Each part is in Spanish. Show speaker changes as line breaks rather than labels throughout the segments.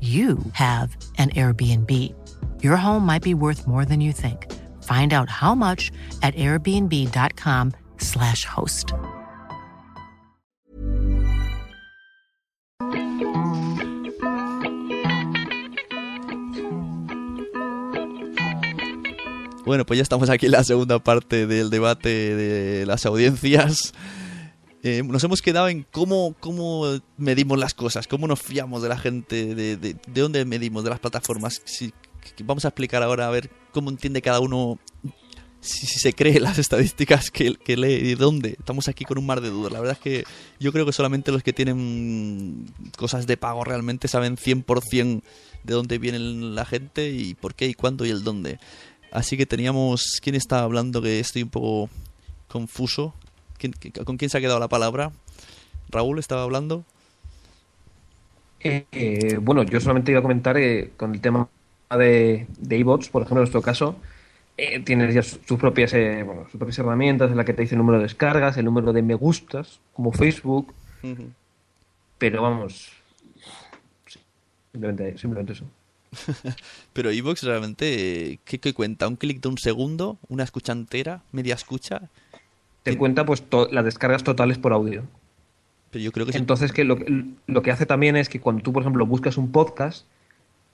you have an Airbnb. Your home might be worth more than you think. Find out how much at airbnb.com/slash host.
Bueno, pues ya estamos aquí en la segunda parte del debate de las audiencias. Eh, nos hemos quedado en cómo, cómo medimos las cosas, cómo nos fiamos de la gente, de, de, de dónde medimos, de las plataformas. Vamos a explicar ahora a ver cómo entiende cada uno, si, se cree las estadísticas que, que, lee y de dónde. Estamos aquí con un mar de dudas. La verdad es que yo creo que solamente los que tienen cosas de pago realmente saben 100% de dónde viene la gente y por qué y cuándo y el dónde. Así que teníamos... ¿Quién está hablando? Que estoy un poco confuso. ¿Quién, ¿Con quién se ha quedado la palabra? Raúl estaba hablando.
Eh, eh, bueno, yo solamente iba a comentar eh, con el tema de, de por ejemplo, en nuestro caso, eh, tienes ya sus propias, bueno, sus propias herramientas en las que te dice el número de descargas, el número de me gustas, como Facebook. Uh -huh. Pero vamos, simplemente, simplemente eso.
Pero Evox realmente, ¿qué, ¿qué, cuenta? ¿Un clic de un segundo? ¿Una escucha entera? ¿Media escucha?
Te cuenta pues las descargas totales por audio.
Pero yo creo que
Entonces, que lo, lo, que hace también es que cuando tú, por ejemplo, buscas un podcast,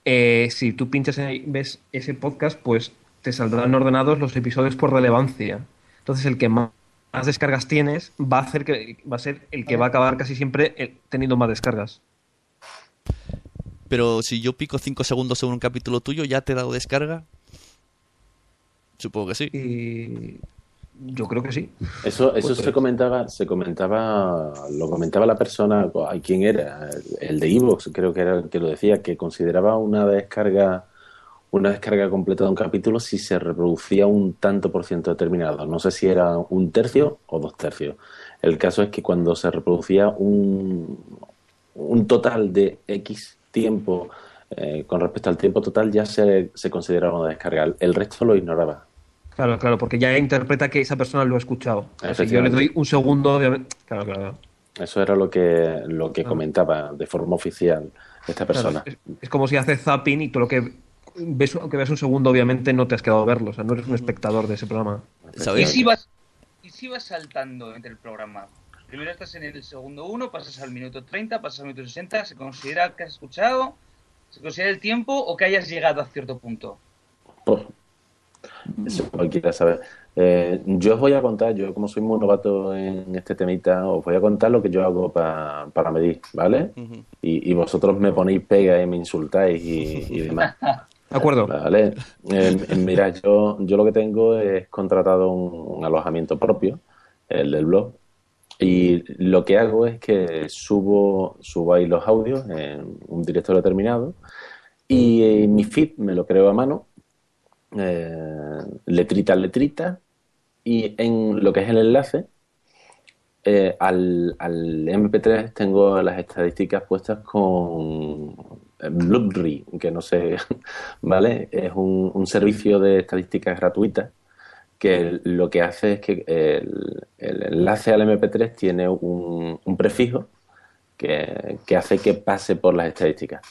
eh, si tú pinchas y ves ese podcast, pues te saldrán ordenados los episodios por relevancia. Entonces, el que más, más descargas tienes va a, hacer que, va a ser el que va a acabar casi siempre eh, teniendo más descargas.
Pero si yo pico 5 segundos en un capítulo tuyo, ¿ya te he dado descarga? Supongo que sí.
Y... Yo creo que sí.
Eso, eso pues se comentaba, se comentaba, lo comentaba la persona, ¿quién era? El de Evox, creo que era el que lo decía, que consideraba una descarga, una descarga completa de un capítulo si se reproducía un tanto por ciento determinado. No sé si era un tercio o dos tercios. El caso es que cuando se reproducía un, un total de X tiempo eh, con respecto al tiempo total, ya se, se consideraba una descarga. El resto lo ignoraba.
Claro, claro, porque ya interpreta que esa persona lo ha escuchado. Si yo le doy un segundo, obviamente. Claro, claro.
Eso era lo que, lo que claro. comentaba de forma oficial esta persona.
Claro, es, es, como si hace zapping y tú lo que ves, aunque veas un segundo, obviamente no te has quedado a verlo. O sea, no eres un espectador de ese programa.
¿Y si vas, y si vas saltando entre el programa? Primero estás en el segundo 1, pasas al minuto 30, pasas al minuto 60, ¿se considera que has escuchado? ¿Se considera el tiempo o que hayas llegado a cierto punto?
Eso cualquiera sabe. Eh, yo os voy a contar, yo como soy muy novato en este temita, os voy a contar lo que yo hago pa- para medir, ¿vale? Y, y vosotros me ponéis pega y me insultáis y, y demás.
De acuerdo.
Vale. Eh, eh, mira, yo, yo lo que tengo es contratado un, un alojamiento propio, el del blog, y lo que hago es que subo, subo ahí los audios en un directorio determinado y eh, mi feed me lo creo a mano, eh, letrita a letrita, y en lo que es el enlace, eh, al, al MP3 tengo las estadísticas puestas con eh, Blueberry, que no sé, ¿vale? Es un, un servicio de estadísticas gratuitas que lo que hace es que el, el enlace al MP3 tiene un, un prefijo que, que hace que pase por las estadísticas.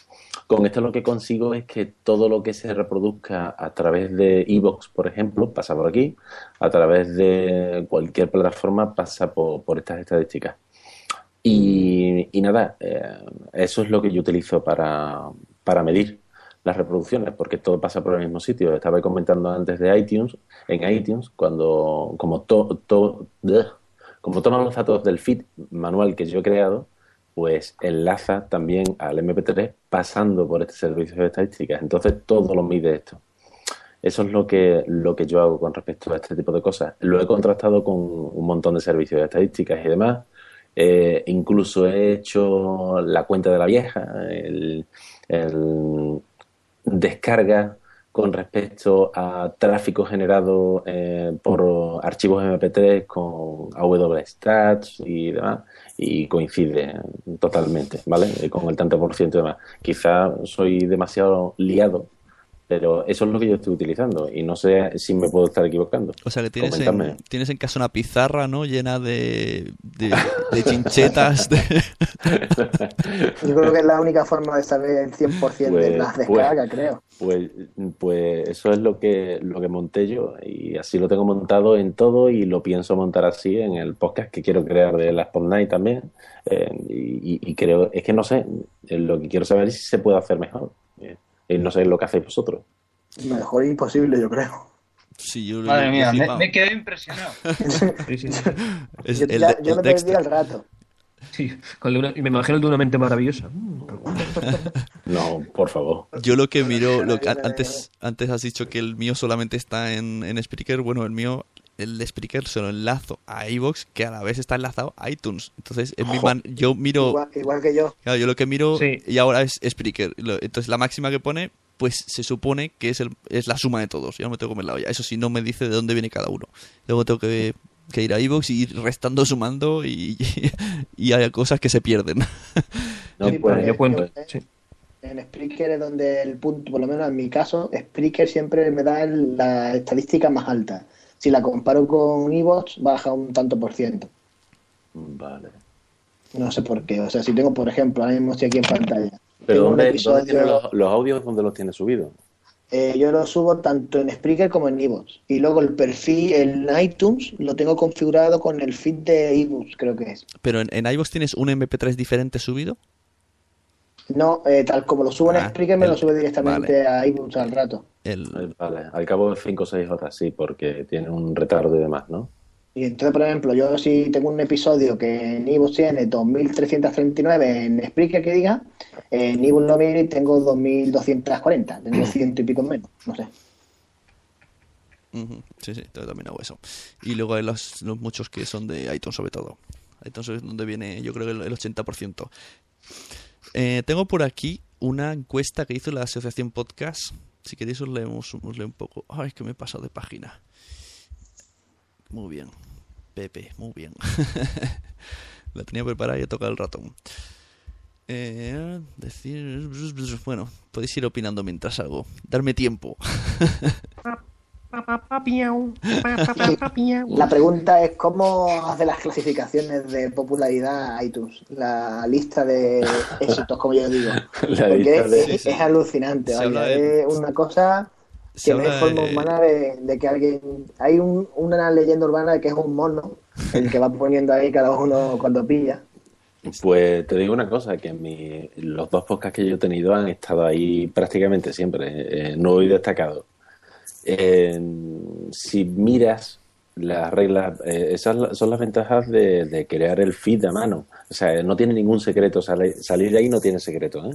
Con esto lo que consigo es que todo lo que se reproduzca a través de Evox, por ejemplo, pasa por aquí, a través de cualquier plataforma pasa por, estas estadísticas. Y, nada, eh, eso es lo que yo utilizo para, para medir las reproducciones, porque todo pasa por el mismo sitio. Estaba comentando antes de iTunes, en iTunes, cuando como, to, to- como toman los datos del feed manual que yo he creado, pues enlaza también al MP3 pasando por este servicio de estadísticas. Entonces todo lo mide esto. Eso es lo que, lo que yo hago con respecto a este tipo de cosas. Lo he contrastado con un montón de servicios de estadísticas y demás. Eh, incluso he hecho la cuenta de la vieja, el, el descarga con respecto a tráfico generado eh, por archivos MP3 con AW-Stats y demás, y coincide totalmente, ¿vale? Eh, Con el tanto por ciento y demás. Quizá soy demasiado liado, pero eso es lo que yo estoy utilizando y no sé si me puedo estar equivocando.
O sea que tienes en, tienes en casa una pizarra, ¿no? Llena de, de, de chinchetas. de-
Yo creo que es la única forma de saber el 100% de
Pues-
las
pues-
descargas, creo.
Pues, pues eso es lo que, lo que monté yo y así lo tengo montado en todo y lo pienso montar así en el podcast que quiero crear de la Spotlight también Eh, y, creo, es que no sé, lo que quiero saber es si se puede hacer mejor Eh, y no sé lo que hacéis vosotros.
Mejor imposible, yo creo.
Sí, yo,
Madre
yo-
mía, me, quedé impresionado.
Sí, sí, sí.
Es
yo
el
ya- yo
el
me perdí
Dexter.
al rato.
Sí, con una- y me imagino el de una mente maravillosa.
No, por favor.
Yo lo que miro, lo que, antes, antes has dicho que el mío solamente está en, en Spreaker. Bueno, el mío, el de Spreaker se lo enlazo a iVoox, que a la vez está enlazado a iTunes. Entonces, en mi man- yo miro,
Igual, igual que yo.
claro, yo lo que miro
Sí.
y ahora es Spreaker. Entonces, la máxima que pone, pues se supone que es, el, es la suma de todos. Yo no me tengo que comer la olla. Eso sí, no me dice de dónde viene cada uno. Luego tengo que, que ir a iVoox y ir restando, sumando y, y hay cosas que se pierden.
No,
Sí,
pues,
porque
yo cuento. Sí.
En Spreaker es donde el punto, por lo menos en mi caso, Spreaker siempre me da el- la estadística más alta. Si la comparo con Evox, baja un tanto por ciento.
Vale.
No sé por qué. O sea, si tengo, por ejemplo, ahora mismo estoy aquí en pantalla.
Pero ¿dónde,
episodio-
dónde tiene los, los audios? ¿Dónde los tiene subidos?
Eh, yo lo subo tanto en Spreaker como en Evox. Y luego el perfil en iTunes lo tengo configurado con el feed de Evox, creo que es.
Pero en, en iVoox tienes un MP3 diferente subido.
No, eh, tal como lo subo en
Ah,
Spreaker, me
el-
lo sube directamente a Evox al rato.
El,
Vale, al cabo de 5 o 6 horas, sí, porque tiene un retardo y demás, ¿no?
Y entonces, por ejemplo, yo si tengo un episodio que en Evox tiene 2.339 en Spreaker que diga, en Evox lo miro y tengo 2.240, tengo ciento y pico menos, no sé.
Ujú, Sí, sí, yo también hago eso. Y luego hay los, los muchos que son de iTunes sobre todo. iTunes es donde viene yo creo que el, el 80%. Eh, tengo por aquí una encuesta que hizo la Asociación Podcast. Si queréis os leemos os un poco. Ay, que me he pasado de página. Muy bien. Pepe, muy bien. la tenía preparada y he tocado el ratón. Eh, decir... Bueno, podéis ir opinando mientras hago. Darme tiempo.
La pregunta es cómo hace las clasificaciones de popularidad iTunes, la lista de éxitos, como yo digo.
La
Porque
lista
es,
de-
es- es alucinante, vaya,
de-
es una cosa que no hay forma
eh,
humana de, de que alguien... Hay un- una leyenda urbana de que es un mono, el que va poniendo ahí cada uno cuando pilla.
Pues te digo una cosa, que mi- los dos podcasts que yo he tenido han estado ahí prácticamente siempre, eh, nuevo y destacado. Eh, si miras las reglas, eh, esas son las ventajas de, de crear el feed a mano. O sea, no tiene ningún secreto, salir de ahí no tiene secreto. ¿eh?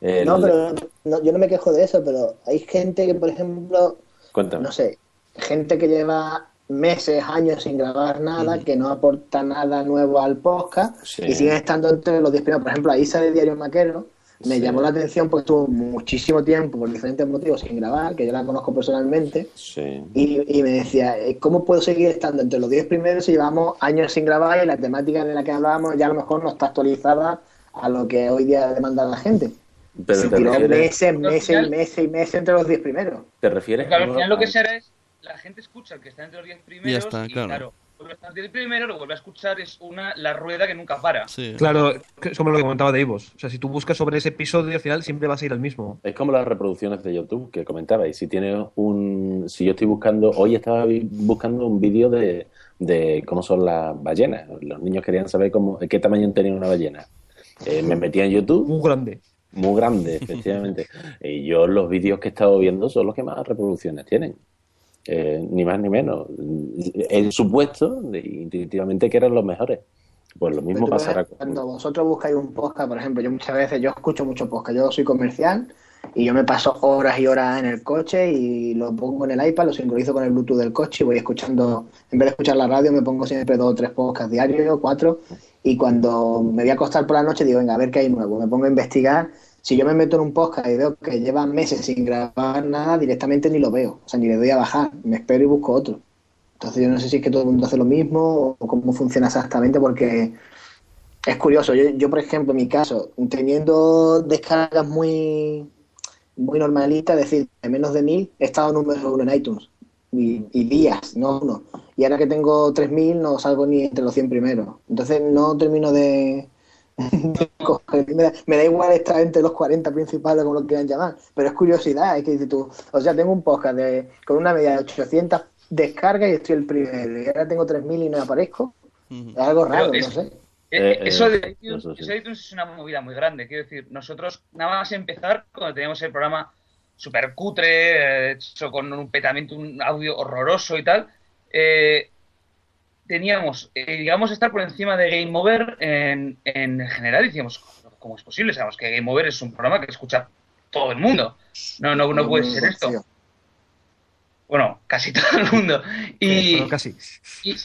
El-
No, pero no- yo no me quejo de eso, pero hay gente que, por ejemplo,
Cuéntame.
no sé, gente que lleva meses, años sin grabar nada, que no aporta nada nuevo al podcast
Sí.
y siguen estando entre los 10 primeros. Por ejemplo, Isa de Diario Maquero me
Sí.
llamó la atención porque estuvo muchísimo tiempo por diferentes motivos sin grabar, que yo la conozco personalmente.
Sí.
Y, y me decía, eh, ¿cómo puedo seguir estando entre los 10 primeros si llevamos años sin grabar y la temática de la que hablábamos ya a lo mejor no está actualizada a lo que hoy día demanda la gente?
Pero
Se tiró meses, meses meses y meses entre los 10 primeros.
te refieres
Claro, al final lo que se hará es la gente escucha el que está entre los 10 primeros
Ya está,
y
claro.
Vuelve a estar entre los 10 primeros, lo vuelve a escuchar, es una la rueda que nunca para.
Sí.
Claro, es como lo que comentaba de Ivos. O sea, si tú buscas sobre ese episodio, al final siempre vas a ir al mismo.
Es como las reproducciones de YouTube que comentabais. Si tienes un, si yo estoy buscando, hoy estaba buscando un vídeo de, de cómo son las ballenas. Los niños querían saber cómo, qué tamaño tenía una ballena. Eh, me metí en YouTube,
Muy grande.
muy grande, efectivamente. y yo los vídeos que he estado viendo son los que más reproducciones tienen. Eh, ni más ni menos. He supuesto de- intuitivamente que eran los mejores. Pues lo mismo pasará
Cuando vosotros buscáis un podcast, por ejemplo, yo muchas veces, yo escucho mucho podcast, yo soy comercial y yo me paso horas y horas en el coche y lo pongo en el iPad, lo sincronizo con el Bluetooth del coche y voy escuchando, en vez de escuchar la radio, me pongo siempre dos o tres podcasts diarios, cuatro, y cuando me voy a acostar por la noche digo, venga, a ver qué hay nuevo, me pongo a investigar. Si yo me meto en un podcast y veo que lleva meses sin grabar nada, directamente ni lo veo, o sea, ni le doy a bajar, me espero y busco otro. Entonces yo no sé si es que todo el mundo hace lo mismo o cómo funciona exactamente porque es curioso. Yo, yo, por ejemplo, en mi caso, teniendo descargas muy, muy normalitas, es decir, de menos de mil, he estado número uno en iTunes. Y, y días, no uno. Y ahora que tengo 3.000 no salgo ni entre los 100 primeros. Entonces no termino de... me, da, me da igual estar entre los 40 principales, como lo quieran llamar. Pero es curiosidad, es que dices tú, o sea, tengo un podcast de, con una media de 800 descargas y estoy el primero. Y ahora tengo 3.000 y no aparezco. Es algo raro,
Pero
no
es-
sé.
Eh,
Eh,
eso, de iTunes,
eso sí.
eso de iTunes es una movida muy grande. Quiero decir, nosotros, nada más empezar, cuando teníamos el programa super cutre, eh, hecho con un petamiento, un audio horroroso y tal, eh, teníamos, eh, llegamos a estar por encima de Game Over en, en general. Decíamos, ¿cómo es posible? Sabemos que Game Over es un programa que escucha todo el mundo. No, no, no puede ser esto. Bueno, casi todo el mundo. Y,
Bueno, casi.
y,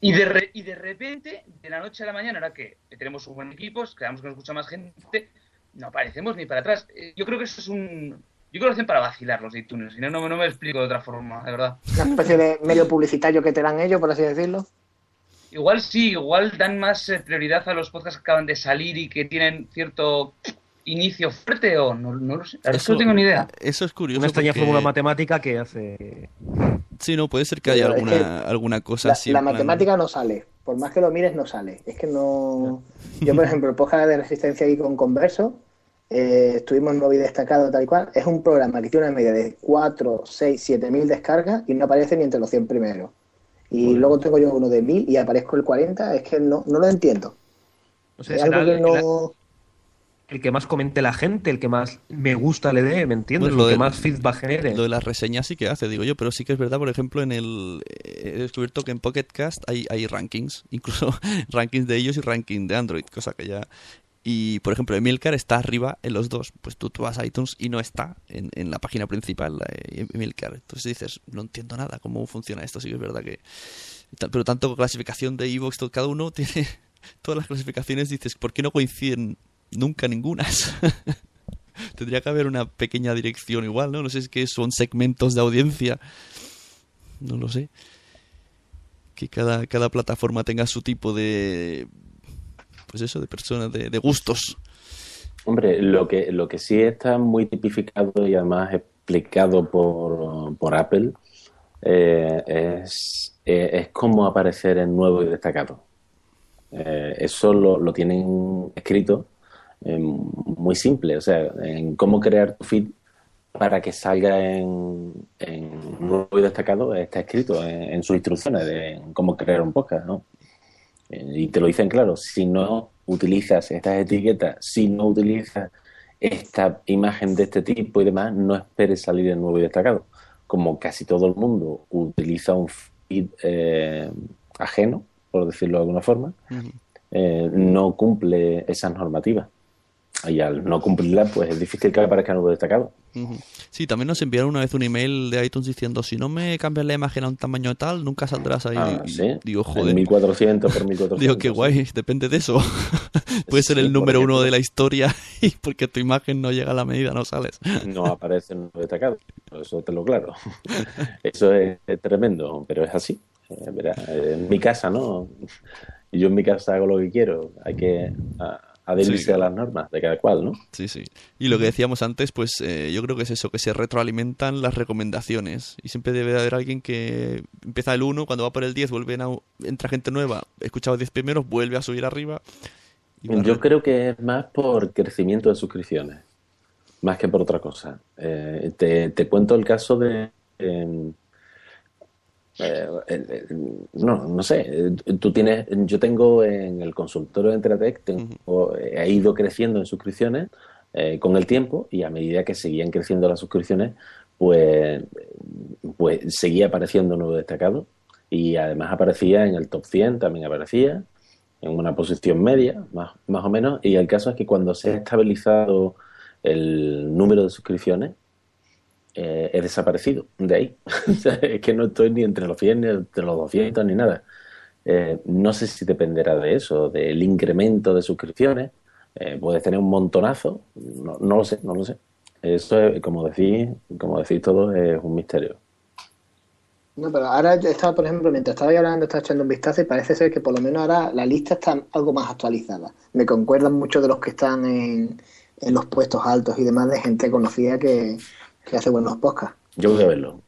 y de re- y de repente, de la noche a la mañana, ahora que tenemos un buen equipo, creamos que nos escucha más gente, no aparecemos ni para atrás. Eh, Yo creo que eso es un. Yo creo que lo hacen para vacilar los de iTunes, si no, no, no me explico de otra forma, de verdad.
Una especie de medio publicitario que te dan ellos, por así decirlo.
Igual sí, igual dan más eh, prioridad a los podcasts que acaban de salir y que tienen cierto inicio fuerte o no, no lo sé. La verdad es que no tengo ni idea.
Eso es curioso.
Una extraña
porque-
fórmula matemática que hace.
Sí, no, puede ser que haya
Pero es
alguna, alguna cosa
La,
así.
la
plan-
matemática no sale. Por más que lo mires, no sale. Es que no. Yo, por ejemplo, el podcast de resistencia aquí con Converso, eh, estuvimos en Movi destacado tal y cual. Es un programa que tiene una media de 4, 6, 7 mil descargas y no aparece ni entre los 100 primeros. Y luego tengo yo uno de 1000 y aparezco el 40. Es que no, no lo entiendo.
No sé,
Es algo que
el,
no.
el que más comente la gente, el que más me gusta le dé, ¿me entiendes?
Pues lo
el que
de-
más feedback genere.
Lo de las reseñas sí que hace, digo yo, pero sí que es verdad, por ejemplo, en el he descubierto que en Pocket Cast hay, hay rankings, incluso rankings de ellos y ranking de Android, cosa que ya y por ejemplo, Emilcar está arriba en los dos, pues tú, tú iTunes y no está en, en la página principal eh, Emilcar. Entonces dices, no entiendo nada cómo funciona esto, sí es verdad que pero tanto clasificación de Evox, cada uno tiene todas las clasificaciones, dices, ¿por qué no coinciden nunca ningunas? Tendría que haber una pequeña dirección igual, ¿no? No sé es que son segmentos de audiencia. No lo sé. Que cada, cada plataforma tenga su tipo de... Pues eso, de personas, de, de gustos.
Hombre, lo que, lo que sí está muy tipificado y además explicado por, por Apple eh, es, eh, es cómo aparecer en nuevo y destacado. Eh, eso lo, lo tienen escrito muy simple, o sea, en cómo crear tu feed para que salga en, en nuevo y destacado está escrito en, en sus instrucciones de cómo crear un podcast, ¿no? Eh, Y te lo dicen claro, si no utilizas estas etiquetas, si no utilizas esta imagen de este tipo y demás, no esperes salir en nuevo y destacado. Como casi todo el mundo utiliza un feed eh, ajeno, por decirlo de alguna forma, eh, no cumple esas normativas. Y al no cumplirlas, pues es difícil que aparezca nuevo destacado.
Sí, también nos enviaron una vez un email de iTunes diciendo si no me cambias la imagen a un tamaño tal, nunca saldrás ahí.
Ah, sí.
Digo, joder.
1400 por 1400.
Digo, qué guay, depende de eso. Puede ser el número uno de la historia y porque tu imagen no llega a la medida no sales.
no aparece en destacado. Eso te lo claro. Eso es, es tremendo, pero es así. Eh, verá, en mi casa, ¿no? Y yo en mi casa hago lo que quiero. Hay que a- adherirse
Sí.
a las normas de cada cual, ¿no?
Sí, sí. Y lo que decíamos antes, pues eh, yo creo que es eso, que se retroalimentan las recomendaciones. Y siempre debe de haber alguien que empieza el 1, cuando va por el 10, vuelve a, entra gente nueva, escucha los 10 primeros, vuelve a subir arriba. y
Yo
re-
creo que es más por crecimiento de suscripciones, más que por otra cosa. Eh, te, te cuento el caso de... em, eh, eh, eh, no, no sé, eh, tú tienes, yo tengo en el consultorio de Entratec, tengo, he ido creciendo en suscripciones eh, con el tiempo y a medida que seguían creciendo las suscripciones, pues, pues seguía apareciendo nuevo destacado y además aparecía en el top 100, también aparecía en una posición media, más, más o menos, y el caso es que cuando se ha estabilizado el número de suscripciones, eh, he desaparecido de ahí. Es que no estoy ni entre los 100 ni entre los 200 ni nada. Eh, no sé si dependerá de eso, del incremento de suscripciones. Eh, puedes tener un montonazo, no, no lo sé, no lo sé. Eso, es, como decís, como decís todos, es un misterio.
No, pero ahora estaba, por ejemplo, mientras estaba hablando, estaba echando un vistazo y parece ser que por lo menos ahora la lista está algo más actualizada. Me concuerdan muchos de los que están en, en los puestos altos y demás de gente conocida que, que hace buenos podcasts.
Yo voy a verlo.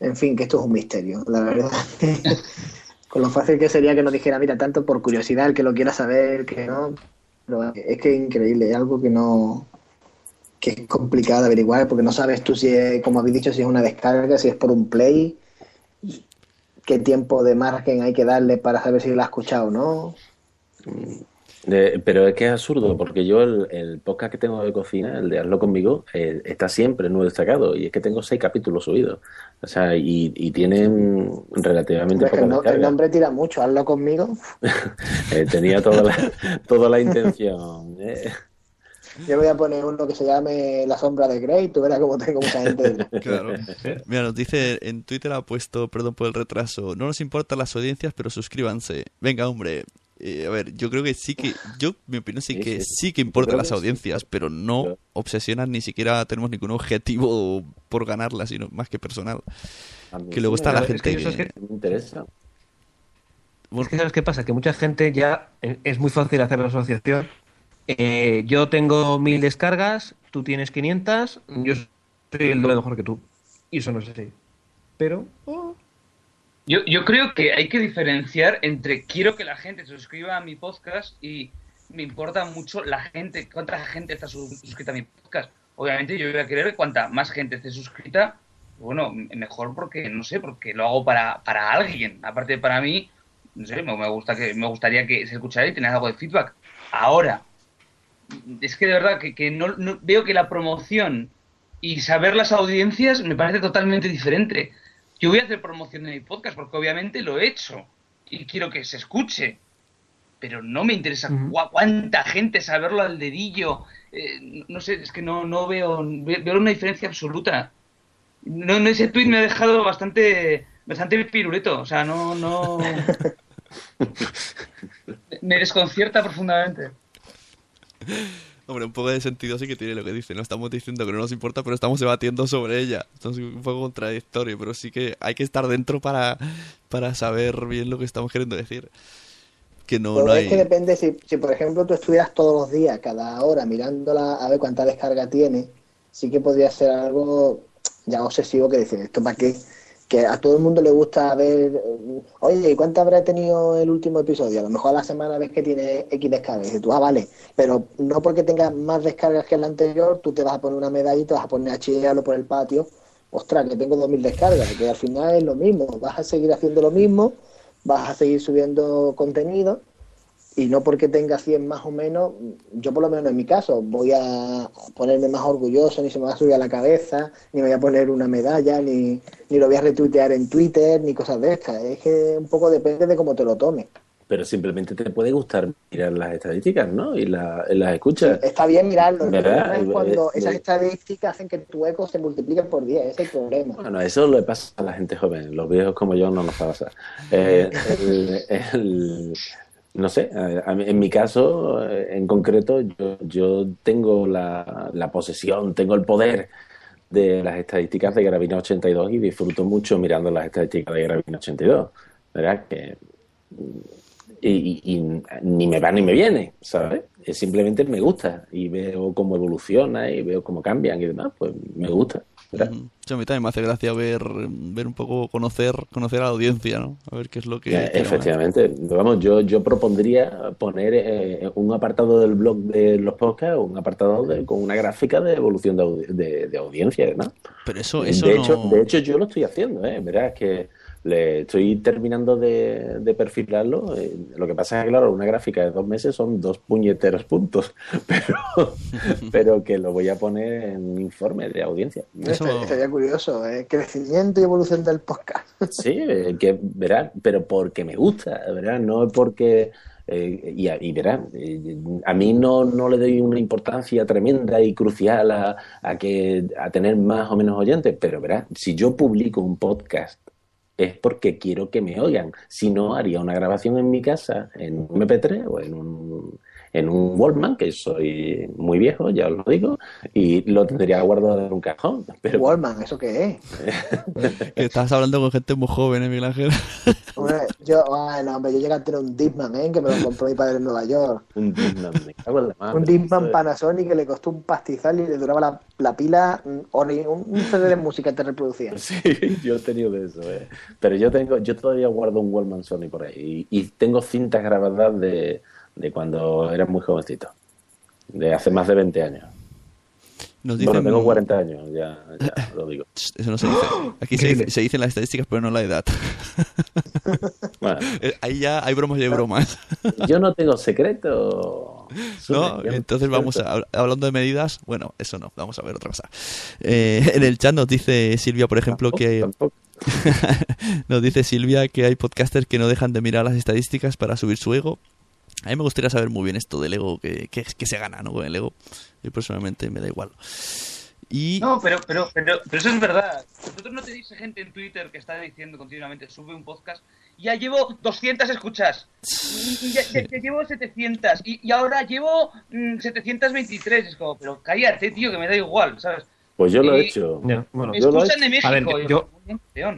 En fin, que esto es un misterio, la verdad. Con lo fácil que sería que nos dijera, mira, tanto por curiosidad, el que lo quiera saber, que no. Pero es que es increíble, es algo que no. que es complicado de averiguar, porque no sabes tú si es, como habéis dicho, si es una descarga, si es por un play, qué tiempo de margen hay que darle para saber si lo ha escuchado o no.
Eh, pero es que es absurdo, porque yo el, el podcast que tengo de cocina, el de Hazlo conmigo, eh, está siempre no destacado y es que tengo seis capítulos subidos. O sea, y, y tienen relativamente poca
el, no- el nombre tira mucho, hazlo conmigo.
Eh, tenía toda la, toda la intención. eh.
Yo voy a poner uno que se llame La sombra de Grey, tú verás cómo tengo mucha gente.
Claro. Mira, nos dice, en Twitter ha puesto, perdón por el retraso, no nos importan las audiencias, pero suscríbanse. Venga, hombre. Eh, a ver, yo creo que sí que, yo, mi opinión sí
Sí,
que
sí.
sí que
creo
las
que sí.
audiencias, pero no obsesionan, ni siquiera tenemos ningún objetivo por ganarlas, sino más que personal. Que luego
sí
está la
es que
gente
es
que...
que-
me interesa.
Es que sabes qué pasa, que mucha gente ya eh, es muy fácil hacer la asociación. Eh, yo tengo mil descargas, tú tienes 500, yo soy el doble mejor que tú. Y eso no es así. Pero oh,
Yo, yo creo que hay que diferenciar entre quiero que la gente se suscriba a mi podcast y me importa mucho la gente, cuánta gente está sus- suscrita a mi podcast. Obviamente yo voy a querer que cuanta más gente esté suscrita, bueno, mejor porque, no sé, porque lo hago para, para alguien. Aparte para mí, no sé, me gusta que, me gustaría que se escuchara y tener algo de feedback. Ahora, es que de verdad que, que no, no- veo que la promoción y saber las audiencias me parece totalmente diferente. Yo voy a hacer promoción de mi podcast porque obviamente lo he hecho y quiero que se escuche. Pero no me interesa cuánta gente saberlo al dedillo. Eh, no- sé, es que no, no veo, ve- veo una diferencia absoluta. No, no, ese tweet me ha dejado bastante, bastante piruleto. O sea, no, no. me desconcierta profundamente.
Hombre, un poco de sentido sí que tiene lo que dice. No estamos diciendo que no nos importa, pero estamos debatiendo sobre ella. Entonces, un poco contradictorio, pero sí que hay que estar dentro para, para saber bien lo que estamos queriendo decir. Que no, no
es que depende, si, si por ejemplo tú estuvieras todos los días, cada hora, mirándola a ver cuánta descarga tiene, sí que podría ser algo ya obsesivo que decir, ¿esto para qué? Que a todo el mundo le gusta ver, oye, ¿y cuánto habrá tenido el último episodio? A lo mejor a la semana ves que tiene X descargas. Y tú, ah, vale, pero no porque tengas más descargas que el anterior, tú te vas a poner una medalla y te vas a poner a chillarlo por el patio. Ostras, que tengo 2.000 descargas, que al final es lo mismo. Vas a seguir haciendo lo mismo, vas a seguir subiendo contenido y no porque tenga 100 más o menos, yo por lo menos en mi caso, voy a ponerme más orgulloso, ni se me va a subir a la cabeza, ni me voy a poner una medalla, ni, ni lo voy a retuitear en Twitter, ni cosas de estas. Es que un poco depende de cómo te lo tomes.
Pero simplemente te puede gustar mirar las estadísticas, ¿no? Y la- las escuchas.
Está bien mirarlo, el
¿Verdad?
problema es cuando esas estadísticas hacen que tu eco se multiplique por 10, ese es el problema.
Bueno, eso le pasa a la gente joven. Los viejos como yo no nos pasa. Eh, el- el- no sé, eh, en mi caso eh, en concreto, yo, yo tengo la, la posesión, tengo el poder de las estadísticas de Gravina 82 y disfruto mucho mirando las estadísticas de Gravina 82. ¿Verdad? Que, y, y- ni me va ni me viene, ¿sabes? Simplemente me gusta y veo cómo evoluciona y veo cómo cambian y demás, pues me gusta.
Sí, a mí también me hace gracia ver, ver un poco, conocer, conocer a la audiencia, ¿no? A ver qué es lo que...
Eh, Efectivamente, vamos, yo, yo propondría poner eh, un apartado del blog de los podcasts, un apartado de- con una gráfica de evolución de, de- de audiencia, ¿no?
Pero eso, eso
de,
no...
hecho, de hecho, yo lo estoy haciendo, ¿eh? Verás que le estoy terminando de, de perfilarlo. eh, lo que pasa es que, claro, una gráfica de dos meses son dos puñeteros puntos, pero, pero que lo voy a poner en un informe de audiencia.
Eso-
Sería curioso, ¿eh? crecimiento y evolución del podcast.
Sí, eh, que verás, pero porque me gusta, verás, no es porque eh, y, a- y verás, eh, a mí no, no le doy una importancia tremenda y crucial a, a que a tener más o menos oyentes, pero verás, si yo publico un podcast es porque quiero que me oigan. Si no, haría una grabación en mi casa, en un MP3 o en un, en un Walkman, que soy muy viejo, ya os lo digo, y lo tendría guardado en un cajón. Pero
Wallman, ¿eso qué es?
Que estás hablando con gente muy joven, ¿eh, Miguel Ángel?
Hombre, yo, ay, no, hombre, yo llegué a tener un Discman, ¿eh? Que me lo compró mi padre en Nueva York.
un Discman, me cago en la madre.
Un
es-
Panasonic que le costó un pastizal y le duraba la, la pila, un, un CD de música te reproducía.
Sí, yo he tenido de eso, eh. Pero yo tengo, yo todavía guardo un Wallman Sony por ahí. Y, y tengo cintas grabadas de, de cuando era muy jovencito. De hace más de 20 años.
Nos dicen...
Bueno, tengo 40 años, ya, ya lo digo.
Eso no se dice. Aquí se, dice- se dicen las estadísticas, pero no la edad.
Bueno,
Eh, Ahí ya hay bromas y hay bromas.
yo no tengo secreto.
¿No? Entonces vamos a, hablando de medidas, bueno, eso no, vamos a ver otra cosa. Eh, en el chat nos dice Silvia, por ejemplo, que
Tampoco.
nos dice Silvia que hay podcasters que no dejan de mirar las estadísticas para subir su ego. A mí me gustaría saber muy bien esto del ego, que, que, que se gana, ¿no? Con el ego. Yo personalmente me da igual. Y
No, pero, pero, pero, pero eso es verdad. Vosotros no tenéis gente en Twitter que está diciendo continuamente, sube un podcast, y ya llevo 200 escuchas, y, y ya, ya- ya llevo 700, y, y ahora llevo mm, 723. Es como, pero cállate, tío, que me da igual, ¿sabes?
Pues yo lo he
Y-
hecho.
Ya, bueno,
Me
yo lo he
escuchan de México.
A ver,
y
yo-.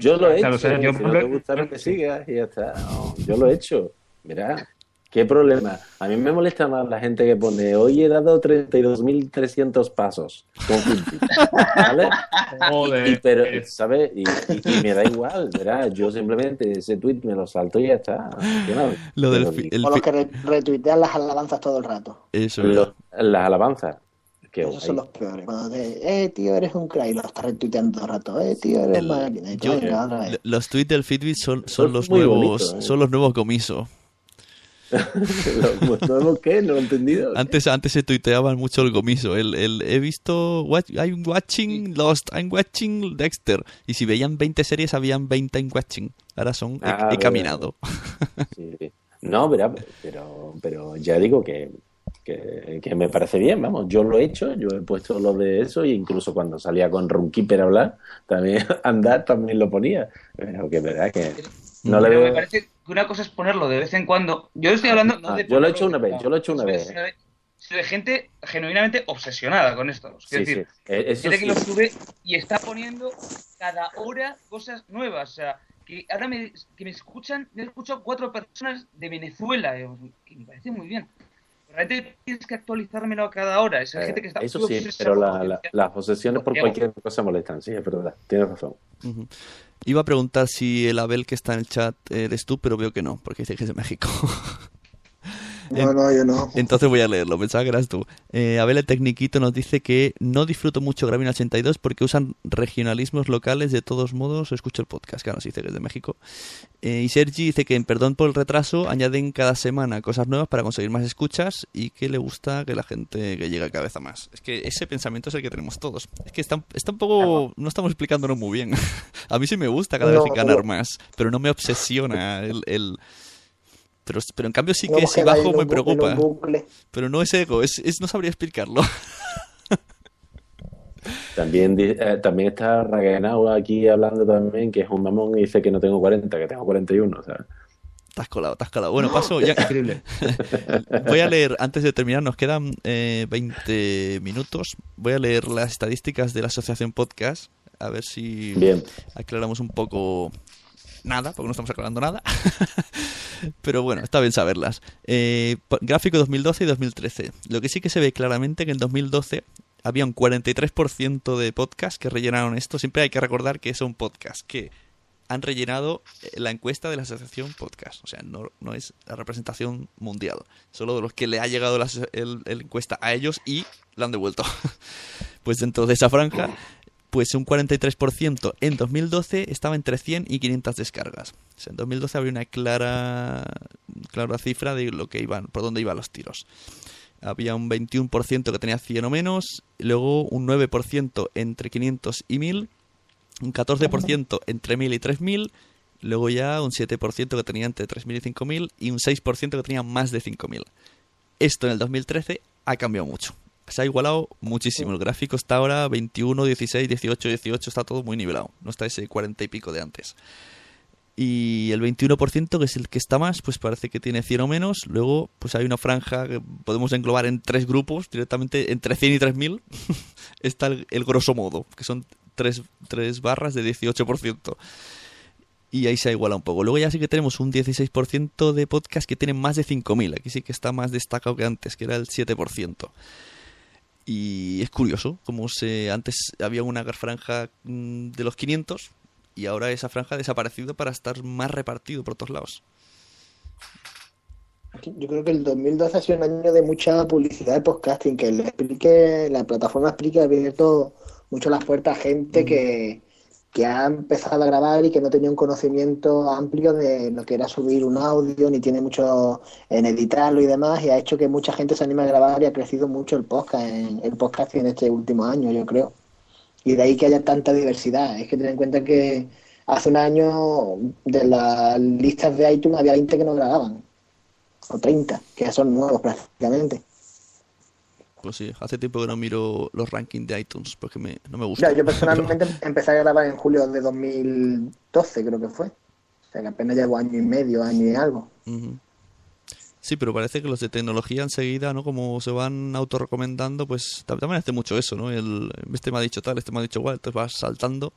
Yo lo he
Claro,
hecho.
o sea, yo,
si no te gusta, no te sigas y ya está. No, yo lo he hecho. Mira, qué problema. A mí me molesta más la gente que pone, hoy he dado 32.300 pasos con Quinty", ¿Vale?
Joder.
Y, pero, ¿sabes? Y, y- y me da igual, ¿verdad? Yo simplemente ese tweet me lo salto y ya está.
Lo del fi- el
O los que re- retuitean las alabanzas todo el rato.
eso,
lo- las alabanzas. Qué
Esos
guay.
son los peores. Cuando te, eh, tío, eres un crack, y lo estás retuiteando todo el rato. Eh, tío, eres
El- yo-
venga, otra vez.
los tweets del Fitbit son, son los nuevos,
bonito, ¿eh?
son los nuevos comiso.
¿Los nuevos qué? No lo he entendido.
Antes, antes se tuiteaban mucho el comiso. El, el he visto, watch- I'm watching Lost, I'm watching Dexter. Y si veían 20 series, habían 20 I'm watching. Ahora son, he-
Ah,
he, caminado.
Sí, sí. No, verá, pero, pero ya digo que, que, que me parece bien, vamos, yo lo he hecho, yo he puesto lo de eso e incluso cuando salía con Runkeeper a hablar, también andar también lo ponía, pero que verdad que no le
Pero me
veo...
parece que una cosa es ponerlo de vez en cuando. Yo estoy hablando. no
Ah,
de
yo lo he hecho una vez, yo lo he hecho una vez.
sino de- gente genuinamente obsesionada con esto. Es
Sí,
decir,
sí, eh, eso
gente
sí.
que lo sube y está poniendo cada hora cosas nuevas. O sea, que ahora me, que me escuchan, me he escuchado cuatro personas de Venezuela, eh, que me parece muy bien. Realmente tienes que actualizármelo a cada hora. Esa
Eh,
gente que está
eso sí, pero la- la- las posesiones por cualquier cosa molestan, sí, es verdad, tienes razón.
Ujú. Iba a preguntar si el Abel que está en el chat eres tú, pero veo que no, porque dice que es de México.
No, no, yo no.
Entonces voy a leerlo, pensaba que eras tú. Eh, Abel el Tecniquito nos dice que no disfruto mucho Gravina 82 porque usan regionalismos locales, de todos modos escucho el podcast, claro, sí dice que es de México. Eh, y Sergi dice que en Perdón por el retraso añaden cada semana cosas nuevas para conseguir más escuchas y que le gusta que la gente que llega a cabeza más. Es que ese pensamiento es el que tenemos todos. Es que está, está un poco... no estamos explicándonos muy bien. a mí sí me gusta cada
No,
vez ganar más, pero no me obsesiona el... el- Pero, pero en cambio sí
No
que si bajo me preocupa. Pero no es ego, es, es no sabría explicarlo.
También, eh, también está Ragenau aquí hablando también, que es un mamón y dice que no tengo 40, que tengo 41, o sea,
Te has colado, te has colado. Bueno, paso ya.
Increíble.
Voy a leer, antes de terminar, nos quedan eh, 20 minutos. Voy a leer las estadísticas de la Asociación Podcast. A ver si
bien.
aclaramos un poco nada, porque no estamos aclarando nada. Pero bueno, está bien saberlas. Eh, gráfico 2012 y 2013. Lo que sí que se ve claramente que en 2012 había un 43% de podcasts que rellenaron esto. Siempre hay que recordar que son podcasts que han rellenado eh, la encuesta de la asociación podcast. O sea, no, no es la representación mundial. Solo de los que le ha llegado la, el encuesta a ellos y la han devuelto. pues dentro de esa franja, pues un 43% en 2012 estaba entre 100 y 500 descargas. En 2012 había una clara, clara cifra de lo que iban, por dónde iban los tiros. Había un 21% que tenía 100 o menos, luego un 9% entre 500 y 1000, un 14% entre 1000 y 3000, luego ya un 7% que tenía entre 3000 y 5000 y un 6% que tenía más de 5000. Esto en el 2013 ha cambiado mucho. Se ha igualado muchísimo. El gráfico está ahora 21, 16, 18, 18, está todo muy nivelado. No está ese 40 y pico de antes. Y el 21%, que es el que está más, pues parece que tiene 100 o menos. Luego, pues hay una franja que podemos englobar en tres grupos, directamente entre 100 y 3000. está el, el grosso modo, que son tres, tres barras de 18%. Y ahí se ha igualado un poco. Luego ya sí que tenemos un 16% de podcast que tienen más de 5.000. Aquí sí que está más destacado que antes, que era el 7%. Y es curioso, como se antes había una franja mm, de los 500 y ahora esa franja ha desaparecido para estar más repartido por todos lados.
Yo creo que el 2012 ha sido un año de mucha publicidad de podcasting, que le explique, la plataforma explica abierto mucho las puertas a gente que, que ha empezado a grabar y que no tenía un conocimiento amplio de lo que era subir un audio, ni tiene mucho en editarlo y demás, y ha hecho que mucha gente se anime a grabar y ha crecido mucho el podcast, en, el podcast en este último año, yo creo. Y de ahí que haya tanta diversidad. Es que ten en cuenta que hace un año de las listas de iTunes había 20 que no grababan o 30, que ya son nuevos prácticamente.
Pues sí, hace tiempo que no miro los rankings de iTunes porque me, no me gusta.
Ya, yo personalmente empecé a grabar en julio de 2012, creo que fue. O sea, que apenas llevo año y medio, año y algo.
Sí, pero parece que los de tecnología enseguida, ¿no? Como se van autorrecomendando, pues tam- también hace mucho eso, ¿no? El, este me ha dicho tal, este me ha dicho igual, entonces vas saltando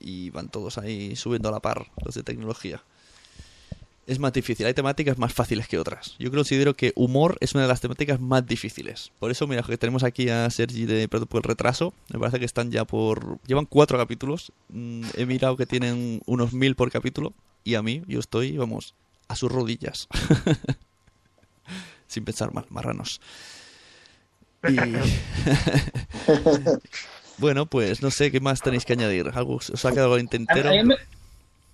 y van todos ahí subiendo a la par los de tecnología. Es más difícil, hay temáticas más fáciles que otras. Yo considero que humor es una de las temáticas más difíciles. Por eso, mira, que tenemos aquí a Sergi de Perdón por el retraso. Me parece que están ya por... Llevan cuatro capítulos. Mm, He mirado que tienen unos mil por capítulo. Y a mí, yo estoy, vamos, a sus rodillas. Sin pensar mal, marranos. Y... bueno, pues no sé qué más tenéis que añadir. ¿Algo, ¿Os ha quedado algo en
A-
tintero?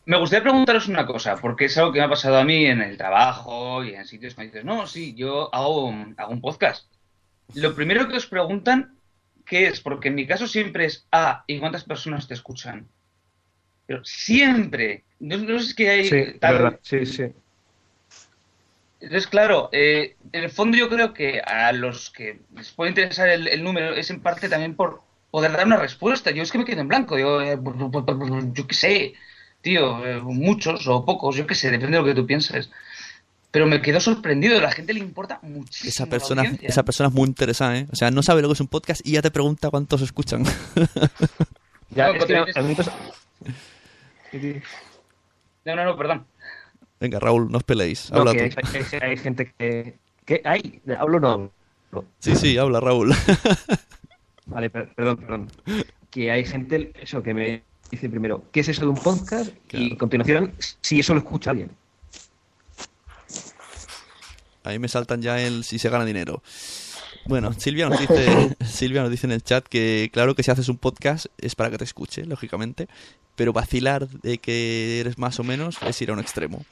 Me, gustaría preguntaros una cosa, porque es algo que me ha pasado a mí en el trabajo y en sitios que me dices, no, sí, yo hago, hago un podcast. Lo primero que os preguntan, ¿qué es? Porque en mi caso siempre es, ah, ¿y cuántas personas te escuchan? Pero siempre. No, no es que hay
Sí,
tal-
verdad. Sí, sí.
Entonces, claro, eh, en el fondo yo creo que a los que les puede interesar el, el número es en parte también por poder dar una respuesta. Yo es que me quedo en blanco. Yo, eh, yo qué sé, tío, eh, muchos o pocos, yo qué sé, depende de lo que tú pienses. Pero me quedo sorprendido, a la gente le importa muchísimo.
Esa persona, esa persona es muy interesada, ¿eh? O sea, no sabe lo que es un podcast y ya te pregunta cuántos escuchan.
Ya,
No,
es que.
No, no, no, perdón.
Venga, Raúl, no os peleéis.
No,
Habla
que
tú.
hay, hay- hay gente que, ¿Qué hay? ¿Hablo o no?
Sí, sí, habla Raúl.
Vale, per- perdón, perdón. Que hay gente, eso, que me dice primero, ¿qué es eso de un podcast? Y a continuación, si eso lo escucha alguien.
Ahí me saltan ya el si se gana dinero. Bueno, Silvia nos dice, Silvia nos dice en el chat que claro que si haces un podcast es para que te escuche, lógicamente, pero vacilar de que eres más o menos es ir a un extremo.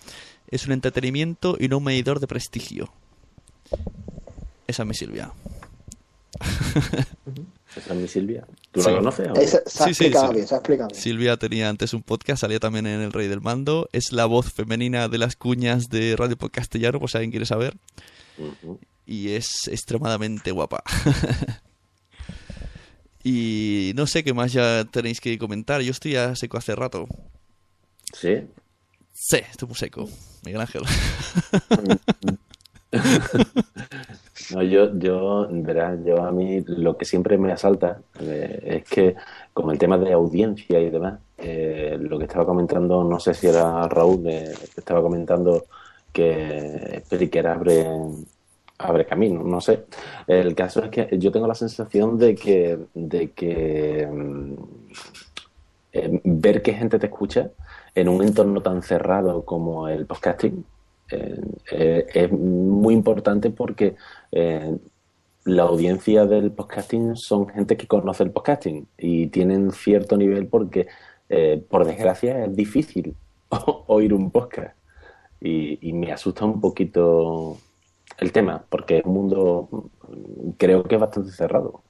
Es un entretenimiento y no un medidor de prestigio. Esa es mi Silvia.
Esa es mi Silvia. ¿Tú
Sí.
la conoces? o?
Esa- se ha
Sí, sí,
explicado
sí.
bien, se ha explicado bien.
Silvia tenía antes un podcast, salía también en El Rey del Mando. Es la voz femenina de las cuñas de Radio Podcastellano, por si alguien quiere saber. Y es extremadamente guapa. y no sé qué más ya tenéis que comentar. Yo estoy ya seco hace rato.
Sí.
Sí, estoy muy seco. Miguel Ángel.
No, yo, yo, verás, yo a mí lo que siempre me asalta eh, es que, como el tema de audiencia y demás, eh, lo que estaba comentando, no sé si era Raúl, eh, estaba comentando que Periquera abre, abre camino, no sé. El caso es que yo tengo la sensación de que, de que mm, eh, ver que gente te escucha en un entorno tan cerrado como el podcasting eh, eh, es muy importante porque eh, la audiencia del podcasting son gente que conoce el podcasting y tienen cierto nivel porque, eh, por desgracia, es difícil oír un podcast. Y, y me asusta un poquito el tema, porque es un mundo, creo que es bastante cerrado.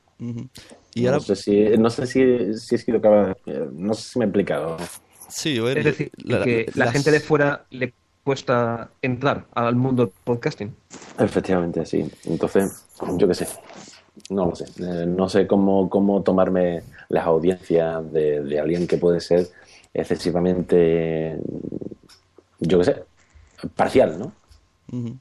Y
no
ahora,
sé si, no sé si, si he sido capaz, eh, no sé si me he explicado.
sí,
Es decir,
la-
que la
las-
gente de fuera le cuesta entrar al mundo del podcasting.
Efectivamente, sí. Entonces, yo qué sé. No lo sé. Eh, no sé cómo, cómo tomarme las audiencias de, de alguien que puede ser excesivamente, yo qué sé, parcial, ¿no?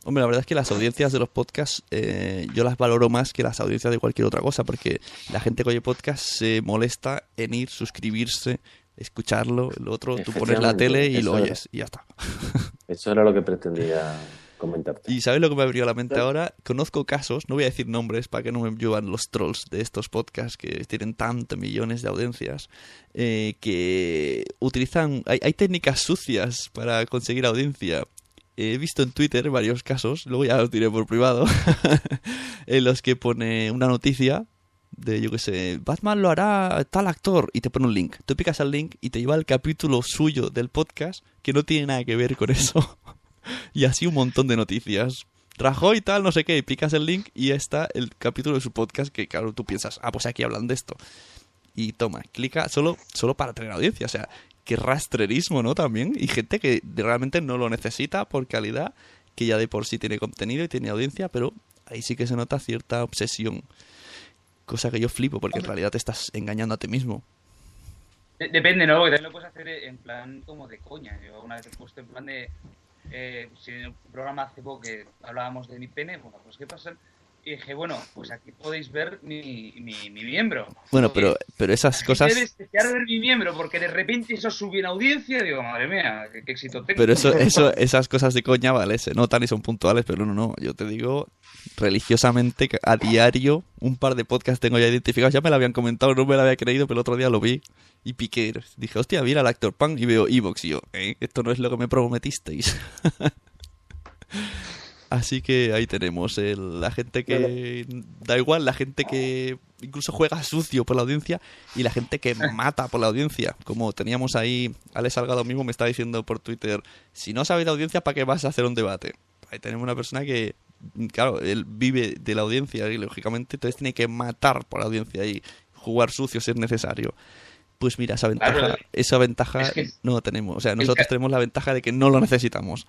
Hombre, la verdad es que las audiencias de los podcasts eh, yo las valoro más que las audiencias de cualquier otra cosa, porque la gente que oye podcast se molesta en ir, suscribirse, escucharlo, lo otro, tú pones la tele y lo
era.
oyes y ya está.
Eso era lo que pretendía comentarte.
Y ¿sabes lo que me abrió la mente ahora? Conozco casos, no voy a decir nombres para que no me lluevan los trolls de estos podcasts que tienen tantos millones de audiencias, eh, que utilizan, hay, hay técnicas sucias para conseguir audiencia. He visto en Twitter varios casos, luego ya los diré por privado, en los que pone una noticia de, yo qué sé, Batman lo hará tal actor y te pone un link. Tú picas al link y te lleva al capítulo suyo del podcast que no tiene nada que ver con eso. y así un montón de noticias. Rajoy tal, no sé qué, y picas el link y está el capítulo de su podcast que, claro, tú piensas, ah, pues aquí hablan de esto. Y toma, clica solo, solo para tener audiencia. O sea, qué rastrerismo, ¿no? También. Y gente que realmente no lo necesita por calidad, que ya de por sí tiene contenido y tiene audiencia, pero ahí sí que se nota cierta obsesión. Cosa que yo flipo, porque en realidad te estás engañando a ti mismo.
De- Depende, ¿no? Porque también lo puedes hacer en plan como de coña. Yo una vez he puesto en plan de. Eh, si en el programa hace poco que hablábamos de mi pene, bueno, pues ¿qué pasa? Y dije, bueno, pues aquí podéis ver mi, mi, mi miembro.
Bueno, pero, pero esas cosas...
gente debe desear ver mi miembro porque de repente eso sube en audiencia. Digo, madre mía, qué, qué éxito tengo.
Pero eso, eso, esas cosas de coña, vale, se notan y son puntuales, pero no, no, yo te digo religiosamente a diario un par de podcasts tengo ya identificados, ya me lo habían comentado, no me lo había creído, pero el otro día lo vi y piqué, dije, hostia, mira el actor Pan y veo Evox y yo, ¿eh? esto no es lo que me prometisteis. Así que ahí tenemos el- la gente que da igual, la gente que incluso juega sucio por la audiencia y la gente que mata por la audiencia. Como teníamos ahí, Alex Salgado mismo me está diciendo por Twitter, si no sabes de audiencia, ¿para qué vas a hacer un debate? Ahí tenemos una persona que, claro, él vive de la audiencia y lógicamente entonces tiene que matar por la audiencia y jugar sucio si es necesario. Pues mira, esa ventaja,
Claro,
esa ventaja
es que-
no tenemos. O sea, nosotros tenemos la ventaja de que no lo necesitamos.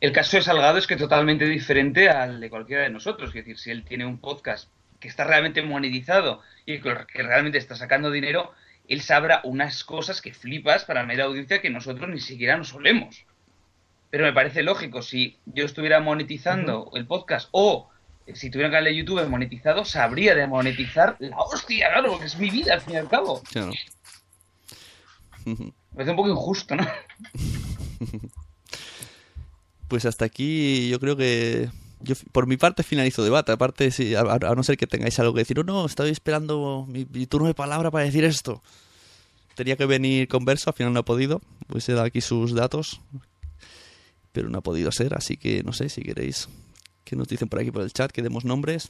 El caso de Salgado es que totalmente diferente al de cualquiera de nosotros. Es decir, si él tiene un podcast que está realmente monetizado y que realmente está sacando dinero, él sabrá unas cosas que flipas para media audiencia que nosotros ni siquiera nos solemos. Pero me parece lógico, si yo estuviera monetizando el podcast o si tuviera un canal de YouTube monetizado, sabría de monetizar la hostia, claro, porque es mi vida al fin y al cabo.
Claro.
Me parece un poco injusto, ¿no?
Pues hasta aquí yo creo que yo por mi parte finalizo debate. Aparte, si, a, a no ser que tengáis algo que decir, oh, no, estoy esperando mi, mi turno de palabra para decir esto. Tenía que venir converso, al final no ha podido. Pues he dado aquí sus datos. Pero no ha podido ser, así que no sé si queréis que nos dicen por aquí por el chat que demos nombres.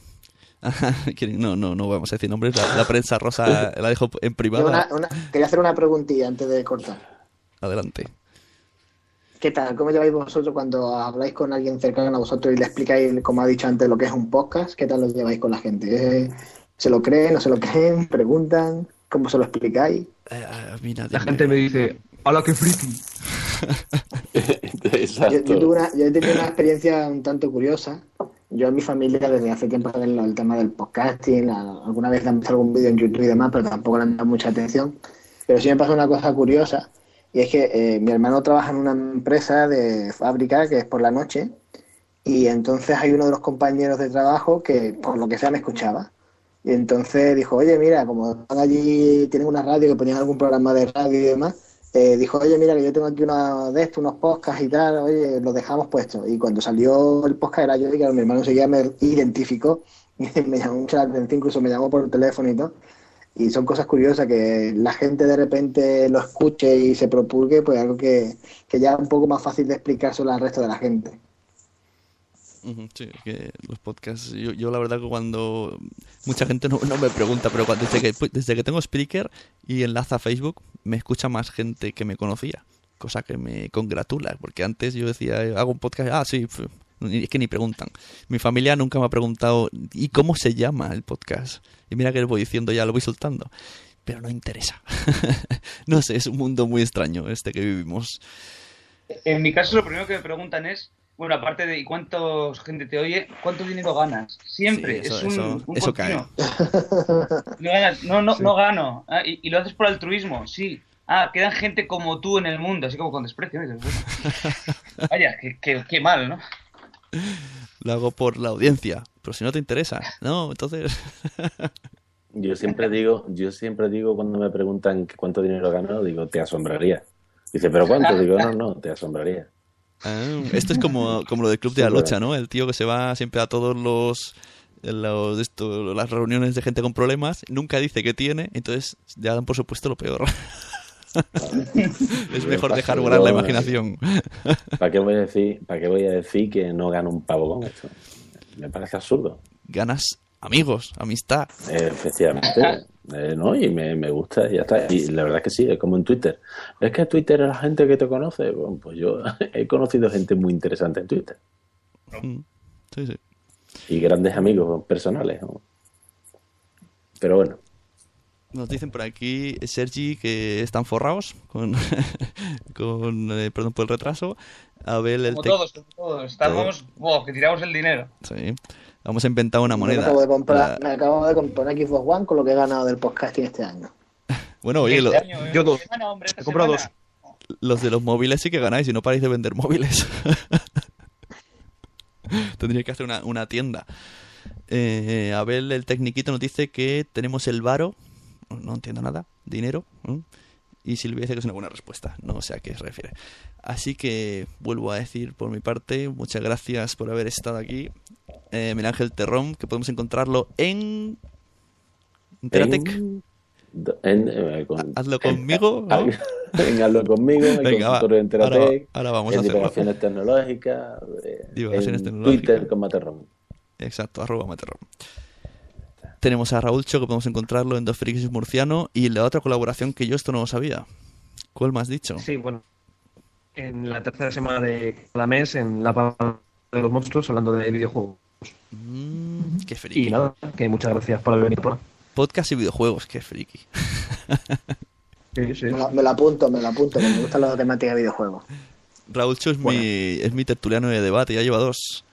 no, no, no vamos a decir nombres. La, la prensa rosa la dejo en privado.
una- una- quería hacer una preguntilla antes de cortar.
Adelante.
¿Qué tal? ¿Cómo lleváis vosotros cuando habláis con alguien cercano a vosotros y le explicáis, como ha dicho antes, lo que es un podcast? ¿Qué tal lo lleváis con la gente? ¿Eh? ¿Se lo creen? ¿No se lo creen? ¿Preguntan? ¿Cómo se lo explicáis?
Eh, a mí nadie
La
me-
gente me dice, ¡Hala, qué friki!
Exacto.
Yo, yo tuve una, yo he tenido una experiencia un tanto curiosa. Yo en mi familia desde hace tiempo saben el tema del podcasting, a- alguna vez han visto algún vídeo en YouTube y demás, pero tampoco le han dado mucha atención. Pero sí me pasó una cosa curiosa, y es que eh, mi hermano trabaja en una empresa de fábrica que es por la noche, y entonces hay uno de los compañeros de trabajo que por lo que sea me escuchaba. Y entonces dijo, oye, mira, como están allí, tienen una radio que ponían algún programa de radio y demás, eh, dijo, oye, mira, que yo tengo aquí una de estos, unos podcasts y tal, oye, los dejamos puestos. Y cuando salió el podcast era yo y claro, mi hermano enseguida me identificó me llamó mucho la atención, incluso me llamó por teléfono y todo. Y son cosas curiosas que la gente de repente lo escuche y se propulgue, pues algo que, que ya es un poco más fácil de explicárselo al resto de la gente.
Sí, es que los podcasts, yo, yo la verdad que cuando mucha gente no, no me pregunta, pero cuando, desde, que, desde que tengo Spreaker y enlaza a Facebook, me escucha más gente que me conocía, cosa que me congratula, porque antes yo decía, hago un podcast, ah, sí, es que ni preguntan. Mi familia nunca me ha preguntado, ¿y cómo se llama el podcast? Y mira que lo voy diciendo ya, lo voy soltando, pero no interesa. no sé, es un mundo muy extraño este que vivimos.
En mi caso, lo primero que me preguntan es, bueno, aparte de ¿y cuánta gente te oye? ¿Cuánto dinero ganas? Siempre,
Sí, eso-
es un,
eso-
un
eso cae.
continuo. No, ganas- no, no, no gano. Ah, y, y lo haces por altruismo, sí. Ah, quedan gente como tú en el mundo, así como con desprecio. bueno, Vaya, qué, qué- qué mal, ¿no?
Lo hago por la audiencia, pero si no te interesa, no, entonces...
Yo siempre digo, yo siempre digo cuando me preguntan que cuánto dinero gano, digo, te asombraría. Dice, ¿pero cuánto? Digo, no, no, te asombraría.
Ah, esto es como, como lo del Club de la
Sí,
Lucha, ¿no? El tío que se va siempre a todos los, los esto, las reuniones de gente con problemas, nunca dice que tiene, entonces ya dan por supuesto lo peor. es mejor dejar volar la imaginación.
¿Para qué voy a decir, para qué voy a decir que no gano un pavo con esto? Me parece absurdo.
Ganas amigos, amistad.
Eh, efectivamente, eh, ¿no? Y me, me gusta y ya está. Y la verdad es que sí, es como en Twitter. ¿Es que Twitter es la gente que te conoce? Bueno, pues yo he conocido gente muy interesante en Twitter.
Mm, Sí, sí.
Y grandes amigos personales. ¿no? Pero bueno,
Nos dicen por aquí, Sergi, que están forrados con, con eh, perdón por el retraso. Abel, el
Como todos, como todos. Estamos, wow, que tiramos el dinero.
Sí. Vamos a inventar una moneda.
Me acabo, de comprar,
La-
me acabo de comprar una Xbox One con lo que he ganado del podcasting este año.
Bueno, oye, lo-
Este año, eh,
yo dos.
¿qué gana, hombre, esta
He comprado
semana?
los de los móviles sí que ganáis y no paráis de vender móviles. Tendría que hacer una, una tienda. Eh, Abel, el tecniquito, nos dice que tenemos el varo. No entiendo nada. Dinero. ¿eh? Y Silvia dice que es una buena respuesta. No sé a qué se refiere. Así que vuelvo a decir por mi parte, muchas gracias por haber estado aquí. Eh, Miguel Ángel Terrón, que podemos encontrarlo en... Enteratec.
en, en, eh, con-
Hazlo
en-
conmigo, ¿no?
en hazlo conmigo, en
Venga, va.
de
Ahora- ahora vamos a
en
hacerlo.
divulgaciones tecnológicas, eh,
Divulgaciones
en
tecnológicas.
Twitter con Materrón.
Exacto, arroba Materrón. Tenemos a Raúlcho, que podemos encontrarlo en Dos Frikis Murciano, y la otra colaboración que yo esto no lo sabía. ¿Cuál me has dicho?
Sí, bueno. En la tercera semana de cada mes, en la de los monstruos, hablando de videojuegos.
Mm, qué friki.
Y nada, que muchas gracias por haber venido por.
Podcast y videojuegos, qué friki.
Sí, sí.
Me lo, me lo apunto, me lo apunto, que me gustan las temáticas de videojuegos.
Raúlcho es,
Bueno.
mi, es mi tertuliano de debate, ya lleva dos.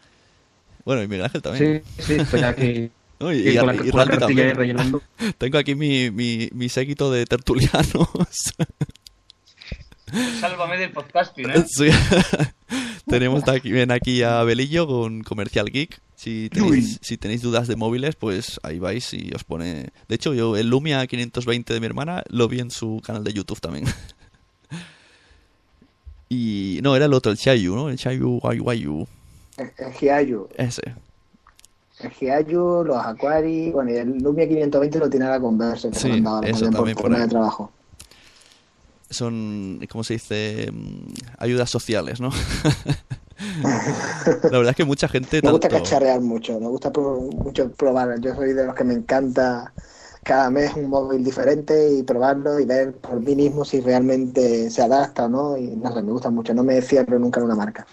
Bueno, y Miguel Ángel también.
Sí, sí, estoy aquí.
No, y,
y con la,
y
con la
también.
rellenando.
Tengo aquí mi, mi, mi séquito de tertulianos.
Sálvame del podcasting, ¿eh?
Sí. Tenemos ven aquí a Belillo con Comercial Geek. Si tenéis, si tenéis dudas de móviles, pues ahí vais y os pone. De hecho, yo el Lumia 520 de mi hermana lo vi en su canal de YouTube también. Y no, era el otro, el Chayu, ¿no? El Chayu Wayu Wayu.
El, el Giayu.
Ese.
El Giayu, los Aquari, bueno, y el Lumia 520 lo tiene la Converse, que
Sí, eso
también
también
por
ahí.
de trabajo.
Son, ¿cómo se dice? Mm, Ayudas sociales, ¿no? La verdad es que mucha gente...
Me gusta cacharrear mucho, me gusta pro- mucho probar. Yo soy de los que me encanta cada mes un móvil diferente y probarlo y ver por mí mismo si realmente se adapta o no. Y no sé, me gusta mucho, no me cierro nunca en una marca.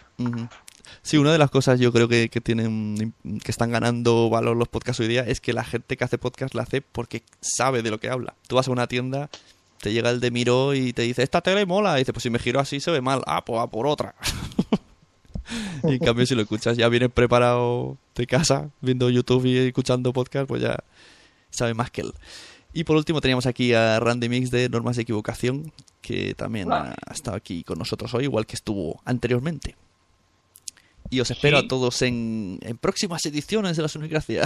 Sí, una de las cosas yo creo que, que tienen que están ganando valor los podcasts hoy día es que la gente que hace podcast la hace porque sabe de lo que habla. Tú vas a una tienda, te llega el de Miro y te dice, esta tele mola. Y dice, pues si me giro así se ve mal. Ah, pues va por otra. y en cambio si lo escuchas ya vienes preparado de casa, viendo YouTube y escuchando podcast, pues ya sabe más que él. Y por último teníamos aquí a Randy Mix de Normas de Equivocación, que también ha estado aquí con nosotros hoy, igual que estuvo anteriormente. Y os espero
Sí.
a todos en, en próximas ediciones de la Sunecracia.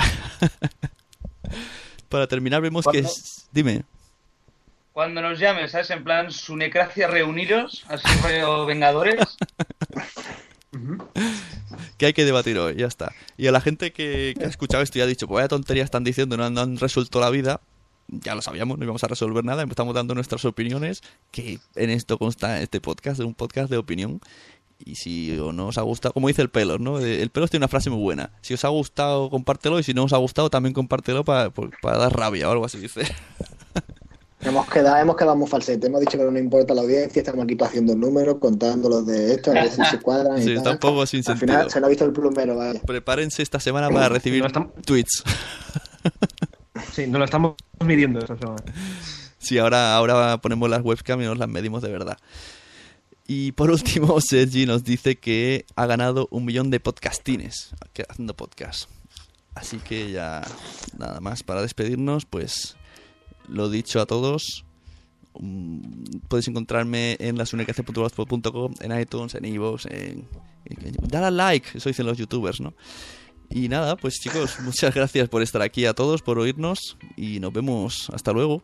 Para terminar, vemos que... Dime.
Cuando nos llames, ¿sabes? En plan, su necracia reuniros, así rollo Vengadores.
que hay que debatir hoy, ya está. Y a la gente que, que ha escuchado esto y ha dicho, pues vaya tontería están diciendo, no no han resuelto la vida, ya lo sabíamos, no íbamos a resolver nada, estamos dando nuestras opiniones, que en esto consta este podcast, es un podcast de opinión. Y si o no os ha gustado, como dice el Pelos, ¿no? Eh, El Pelos tiene una frase muy buena. Si os ha gustado, compártelo, y si no os ha gustado, también compártelo para, para dar rabia o algo así, dice.
Hemos quedado, hemos quedado muy falsete, hemos dicho que no nos importa la audiencia, estamos aquí haciendo números, contando los de esto, a ver si se cuadran y
Sí,
tal.
está un poco sin
Al
sentido.
final se nos ha visto el plumero, vaya.
Prepárense esta semana para recibir
No estamos-
tweets.
Sí, nos lo estamos midiendo esta semana.
Sí, ahora, ahora ponemos las webcam y nos las medimos de verdad. Y por último, Sergi nos dice que ha ganado un millón de podcastines haciendo podcast. Así que ya nada más para despedirnos, pues lo dicho a todos. mm, Podéis encontrarme en lasunecacia.blogspot.com, en iTunes, en iVoox, en, en- al like, eso dicen los youtubers, ¿no? Y nada, pues chicos, muchas gracias por estar aquí a todos, por oírnos y nos vemos. Hasta luego.